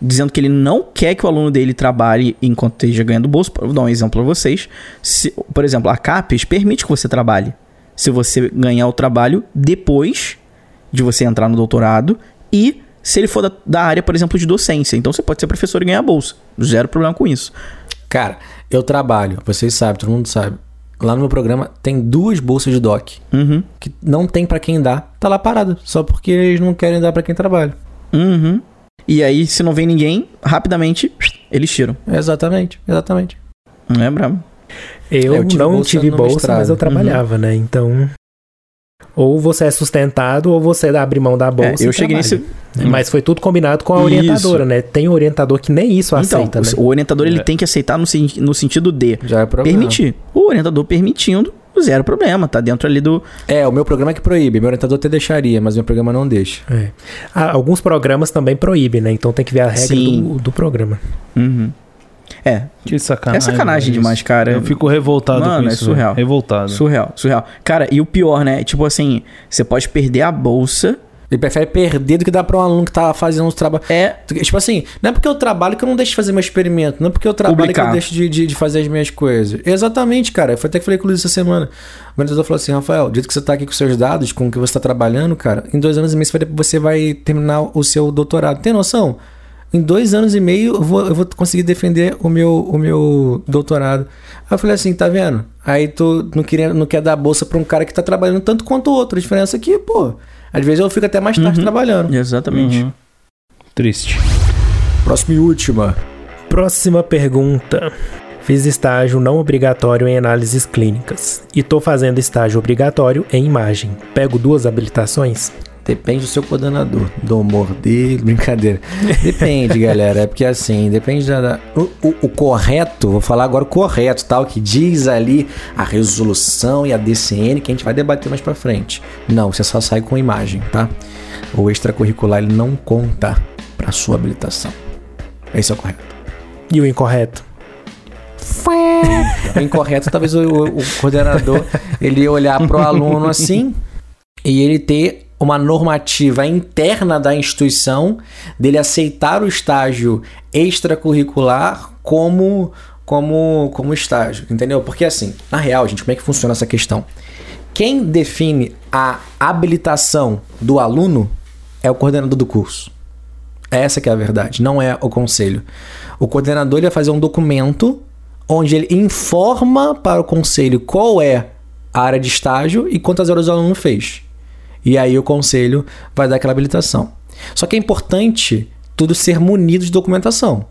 dizendo que ele não quer que o aluno dele trabalhe enquanto esteja ganhando bolsa. Vou dar um exemplo para vocês. Se- por exemplo, a CAPES permite que você trabalhe. Se você ganhar o trabalho depois de você entrar no doutorado e se ele for da, da área, por exemplo, de docência. Então você pode ser professor e ganhar bolsa. Zero problema com isso. Cara, eu trabalho, vocês sabem, todo mundo sabe. Lá no meu programa tem duas bolsas de doc Uhum. que não tem pra quem dar, tá lá parada, só porque eles não querem dar pra quem trabalha. Uhum. E aí, se não vem ninguém, rapidamente eles tiram. Exatamente, exatamente. Não é brabo? Eu, É, eu não bolsa tive bolsa, mas eu trabalhava, né? Então. Ou você é sustentado, ou você abre mão da bolsa. É, eu e cheguei trabalha. nesse. Mas foi tudo combinado com a Isso. orientadora, né? Tem orientador que nem isso Então, aceita, né? o orientador ele É. tem que aceitar no, no sentido de Já é permitir. O orientador permitindo, zero problema. Tá dentro ali do. É, o meu programa é que proíbe. Meu orientador até deixaria, mas meu programa não deixa. É. Ah, alguns programas também proíbem, né? Então tem que ver a regra do, do programa. Uhum. É, Que sacanagem. É sacanagem isso. demais, cara. Eu fico revoltado Mano, com é isso. surreal. velho. Revoltado. surreal, surreal. Cara, e o pior, né? Tipo assim, você pode perder a bolsa. Ele prefere perder do que dar pra um aluno que tá fazendo os trabalhos. É. Tipo assim, não é porque eu trabalho que eu não deixo de fazer meu experimento, não é porque eu trabalho Publicar. que eu deixo de, de, de fazer as minhas coisas. Exatamente, cara. Foi até que falei com o Luiz essa semana. O orientador falou assim: Rafael, do jeito que você tá aqui com seus dados, com o que você tá trabalhando, cara, em dois anos e meio você vai, você vai terminar o seu doutorado. Tem noção? Em dois anos e meio eu vou, eu vou conseguir defender o meu, o meu doutorado. Aí eu falei assim: tá vendo? Aí tu não, queria, não quer dar bolsa pra um cara que tá trabalhando tanto quanto o outro. A diferença é que, pô, às vezes eu fico até mais tarde Uhum. trabalhando. Exatamente. Uhum. Triste. Próxima e última. Próxima pergunta. Fiz estágio não obrigatório em análises clínicas e tô fazendo estágio obrigatório em imagem. Pego duas habilitações? Depende do seu coordenador, do humor dele, brincadeira. Depende, galera. É porque assim, depende da. o, o- o correto, vou falar agora o correto, tá? O que diz ali a resolução e a DCN que a gente vai debater mais pra frente. Não, você só sai com imagem, tá? O extracurricular ele não conta pra sua habilitação. Esse é o correto. E o incorreto? O incorreto, talvez o, o- coordenador ele olhar pro aluno assim e ele ter uma normativa interna da instituição dele aceitar o estágio extracurricular como como como estágio, entendeu? Porque assim, na real, gente, como é que funciona essa questão? Quem define a habilitação do aluno é o coordenador do curso. Essa que é a verdade, não é o conselho. O coordenador ele vai fazer um documento onde ele informa para o conselho qual é a área de estágio e quantas horas o aluno fez. E aí o conselho vai dar aquela habilitação. Só que é importante tudo ser munido de documentação.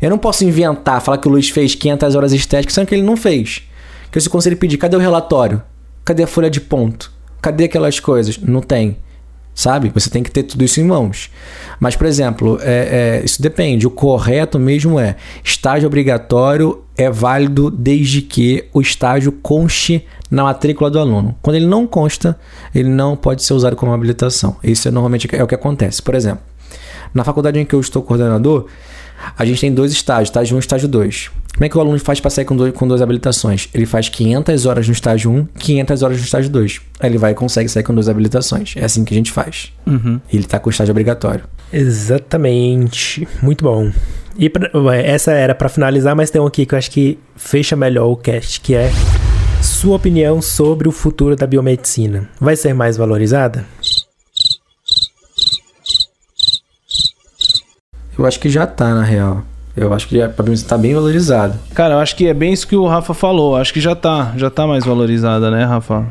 Eu não posso inventar, falar que o Luiz fez 500 horas estéticas, sendo que ele não fez. Que se o conselho pedir, cadê o relatório? Cadê a folha de ponto? Cadê aquelas coisas? Não tem. Sabe? Você tem que ter tudo isso em mãos. Mas, por exemplo, é- é, isso depende. O correto mesmo é estágio obrigatório é válido desde que o estágio conste na matrícula do aluno. Quando ele não consta, ele não pode ser usado como habilitação. Isso é normalmente é o que acontece. Por exemplo, na faculdade em que eu estou coordenador, a gente tem dois estágios, estágio 1 e estágio 2. Como é que o aluno faz para sair com, dois, com duas habilitações? Ele faz 500 horas no estágio 1, 500 horas no estágio 2. Aí ele vai e consegue sair com duas habilitações. É assim que a gente faz. Uhum. Ele está com o estágio obrigatório. Exatamente. Muito bom. E pra- ué, essa era pra finalizar, mas tem um aqui que eu acho que fecha melhor o cast, que é sua opinião sobre o futuro da biomedicina. Vai ser mais valorizada? Eu acho que já tá, na real. Eu acho que pra mim tá bem valorizado. Cara, eu acho que é bem isso que o Rafa falou. Acho que já tá, já tá mais valorizada, né, Rafa?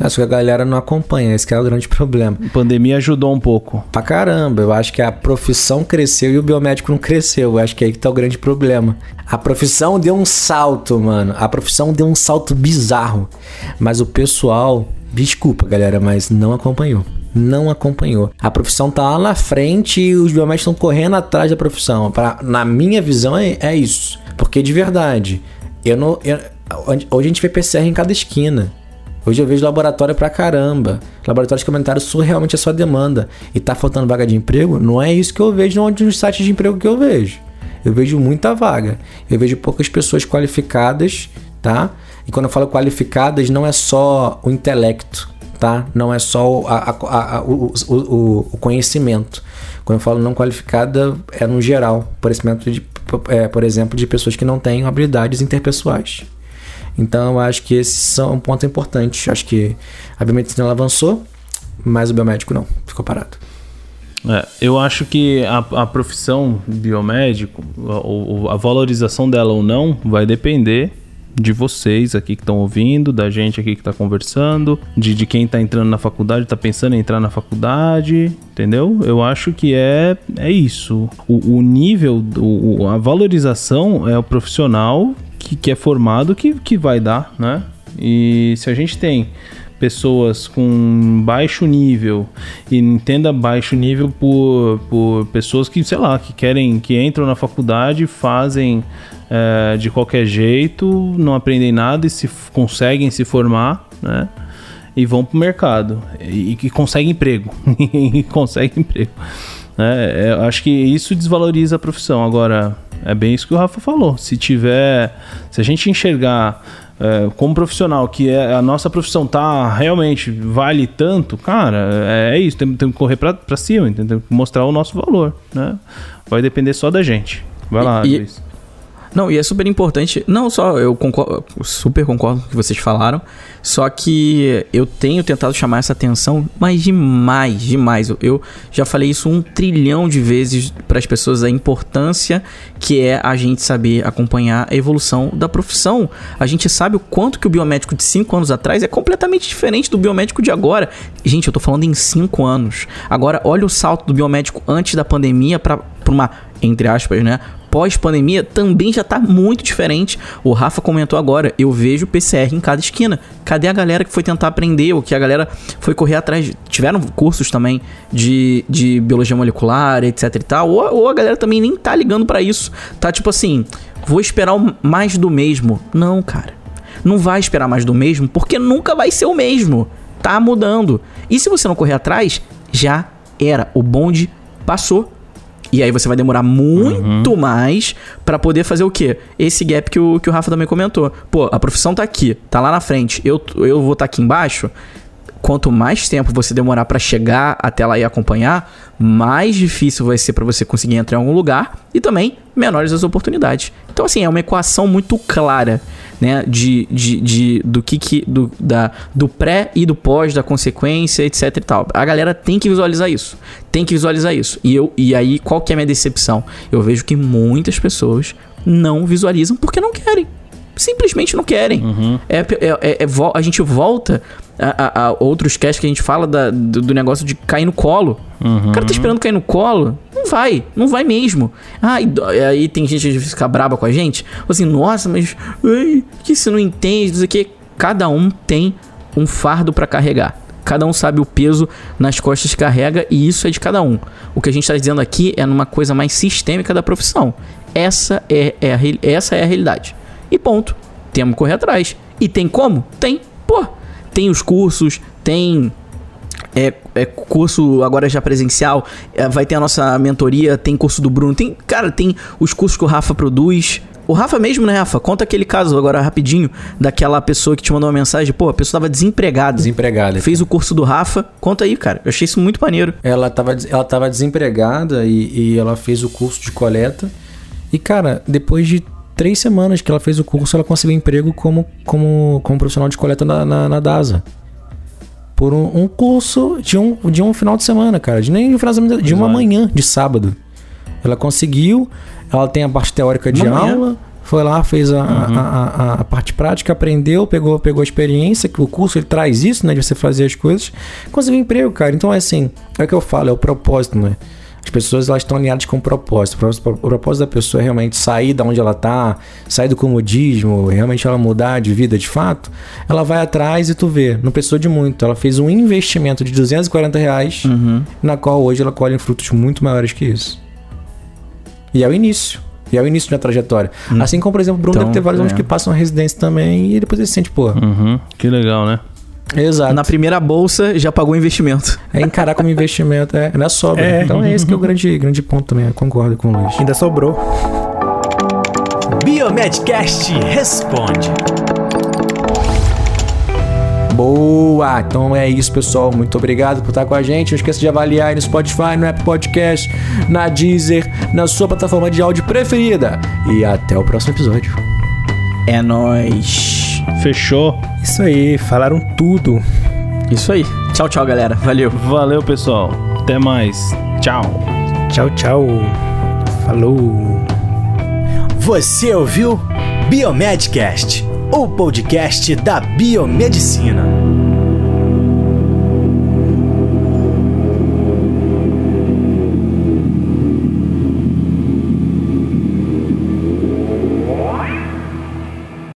Acho que a galera não acompanha, esse que é o grande problema. A pandemia ajudou um pouco. Pra caramba, eu acho que a profissão cresceu e o biomédico não cresceu. Eu acho que é aí que tá o grande problema. A profissão deu um salto, mano. A profissão deu um salto bizarro. Mas o pessoal, desculpa, galera, mas não acompanhou. Não acompanhou. A profissão tá lá na frente e os biomédicos estão correndo atrás da profissão. Pra, na minha visão, é, é isso. Porque de verdade, eu não. eu- hoje a gente vê PCR em cada esquina. Hoje eu vejo laboratório pra caramba. Laboratórios que aumentaram surrealmente a sua demanda. E tá faltando vaga de emprego? Não é isso que eu vejo onde nos sites de emprego que eu vejo. Eu vejo muita vaga. Eu vejo poucas pessoas qualificadas, tá? E quando eu falo qualificadas, não é só o intelecto, tá? Não é só o, a- a- a- o- o- o- conhecimento. Quando eu falo não qualificada, é no geral. Conhecimento, de, é, por exemplo, de pessoas que não têm habilidades interpessoais. Então, eu acho que esses são um ponto importante. Acho que a biomedicina avançou, mas o biomédico não, ficou parado. É, eu acho que a, a profissão biomédico, a, a valorização dela ou não, vai depender de vocês aqui que estão ouvindo, da gente aqui que está conversando, de, de quem está entrando na faculdade, está pensando em entrar na faculdade, entendeu? Eu acho que é, é isso. O, o nível, o, a valorização é o profissional que, que é formado que, que vai dar, né? E se a gente tem pessoas com baixo nível e entenda baixo nível por, por pessoas que sei lá que querem que entram na faculdade fazem eh, de qualquer jeito não aprendem nada e se conseguem se formar né e vão pro mercado e, e que conseguem emprego e conseguem emprego né? Eu acho que isso desvaloriza a profissão agora é bem isso que o Rafa falou se tiver se a gente enxergar é, como profissional, que é, a nossa profissão tá realmente vale tanto, cara, é, é isso, tem, tem que correr pra cima? Tem que mostrar o nosso valor, né? Vai depender só da gente. Vai lá, E- Luiz. Não, e é super importante. Não só eu concordo, super concordo com o que vocês falaram. Só que eu tenho tentado chamar essa atenção, mas demais, demais. Eu, eu já falei isso um trilhão de vezes para as pessoas a importância que é a gente saber acompanhar a evolução da profissão. A gente sabe o quanto que o biomédico de 5 anos atrás é completamente diferente do biomédico de agora. Gente, eu tô falando em 5 anos. Agora, olha o salto do biomédico antes da pandemia para uma, entre aspas, né? Pós-pandemia também já tá muito diferente. O Rafa comentou agora, eu vejo PCR em cada esquina. Cadê a galera que foi tentar aprender, ou que a galera foi correr atrás? Tiveram cursos também de, de biologia molecular, etc e tal, ou, ou a galera também nem tá ligando pra isso. Tá tipo assim, vou esperar mais do mesmo. Não, cara. Não vai esperar mais do mesmo, porque nunca vai ser o mesmo. Tá mudando. E se você não correr atrás, já era. O bonde passou. E aí você vai demorar muito mais pra poder fazer o quê? Esse gap que o, que o Rafa também comentou. Pô, a profissão tá aqui, tá lá na frente. Eu, eu vou estar aqui embaixo. Quanto mais tempo você demorar pra chegar até lá e acompanhar, mais difícil vai ser pra você conseguir entrar em algum lugar e também menores as oportunidades. Então, assim, é uma equação muito clara, né? De, de, de- do que, que do, da, do pré e do pós, da consequência, etc e tal. A galera tem que visualizar isso. Tem que visualizar isso. E, eu, e aí, qual que é a minha decepção? Eu vejo que muitas pessoas não visualizam porque não querem. Simplesmente não querem. É, é- é- é vo- a gente volta a, a- a outros casts que a gente fala da- do, do negócio de cair no colo. O cara tá esperando cair no colo. Não vai, não vai mesmo. Ah, e aí tem gente que fica braba com a gente. Assim, nossa, mas ai, que você não entende, não sei o que. Cada um tem um fardo pra carregar. Cada um sabe o peso nas costas que carrega e isso é de cada um. O que a gente está dizendo aqui é numa coisa mais sistêmica da profissão. Essa é, é a, essa é a realidade. E ponto. Temos que correr atrás. E tem como? Tem. Pô, tem os cursos, tem é, é curso agora já presencial, é, vai ter a nossa mentoria, tem curso do Bruno, tem, cara, tem os cursos que o Rafa produz. O Rafa mesmo, né, Rafa? Conta aquele caso agora rapidinho daquela pessoa que te mandou uma mensagem, pô, a pessoa tava desempregada. Desempregada. Fez o curso do Rafa. Conta aí, cara. Eu achei isso muito maneiro. Ela tava, ela tava desempregada e, e ela fez o curso de coleta. E, cara, depois de três semanas que ela fez o curso, ela conseguiu emprego como, como, como profissional de coleta na, na, na DASA. Por um, um curso de um, de um final de semana, cara. De nem de um final de semana, de uma manhã, de sábado. Ela conseguiu, ela tem a parte teórica de Uma manhã? aula. Foi lá, fez a, a, a- a parte prática, aprendeu, pegou, pegou a experiência, que o curso ele traz isso, né? De você fazer as coisas. Conseguiu emprego, cara. Então é assim, é o que eu falo, é o propósito, né? As pessoas elas estão alinhadas com o propósito. O propósito- O propósito da pessoa é realmente sair da onde ela tá, sair do comodismo, realmente ela mudar de vida de fato. Ela vai atrás e tu vê, não precisou de muito. Ela fez um investimento de 240 reais, na qual hoje ela colhe frutos muito maiores que isso. E é o início. E é o início da trajetória. Assim como, por exemplo, o Bruno Então, deve ter vários alunos é. que passam a residência também e depois ele se sente, pô. Uhum. Que legal, né? Exato. Na primeira bolsa já pagou o investimento. É encarar como investimento, é, não é sobra. É. Então é esse que é o grande, grande ponto também. Eu concordo com o Luiz. Ainda sobrou. Biomedcast responde. Boa! Então é isso, pessoal. Muito obrigado por estar com a gente. Não esqueça de avaliar aí no Spotify, no Apple Podcast, na Deezer, na sua plataforma de áudio preferida. E até o próximo episódio. É nóis. Fechou. Isso aí, falaram tudo. Isso aí. Tchau, tchau, galera. Valeu. Valeu, pessoal. Até mais. Tchau. Tchau, tchau. Falou. Você ouviu Biomedcast, o podcast da biomedicina.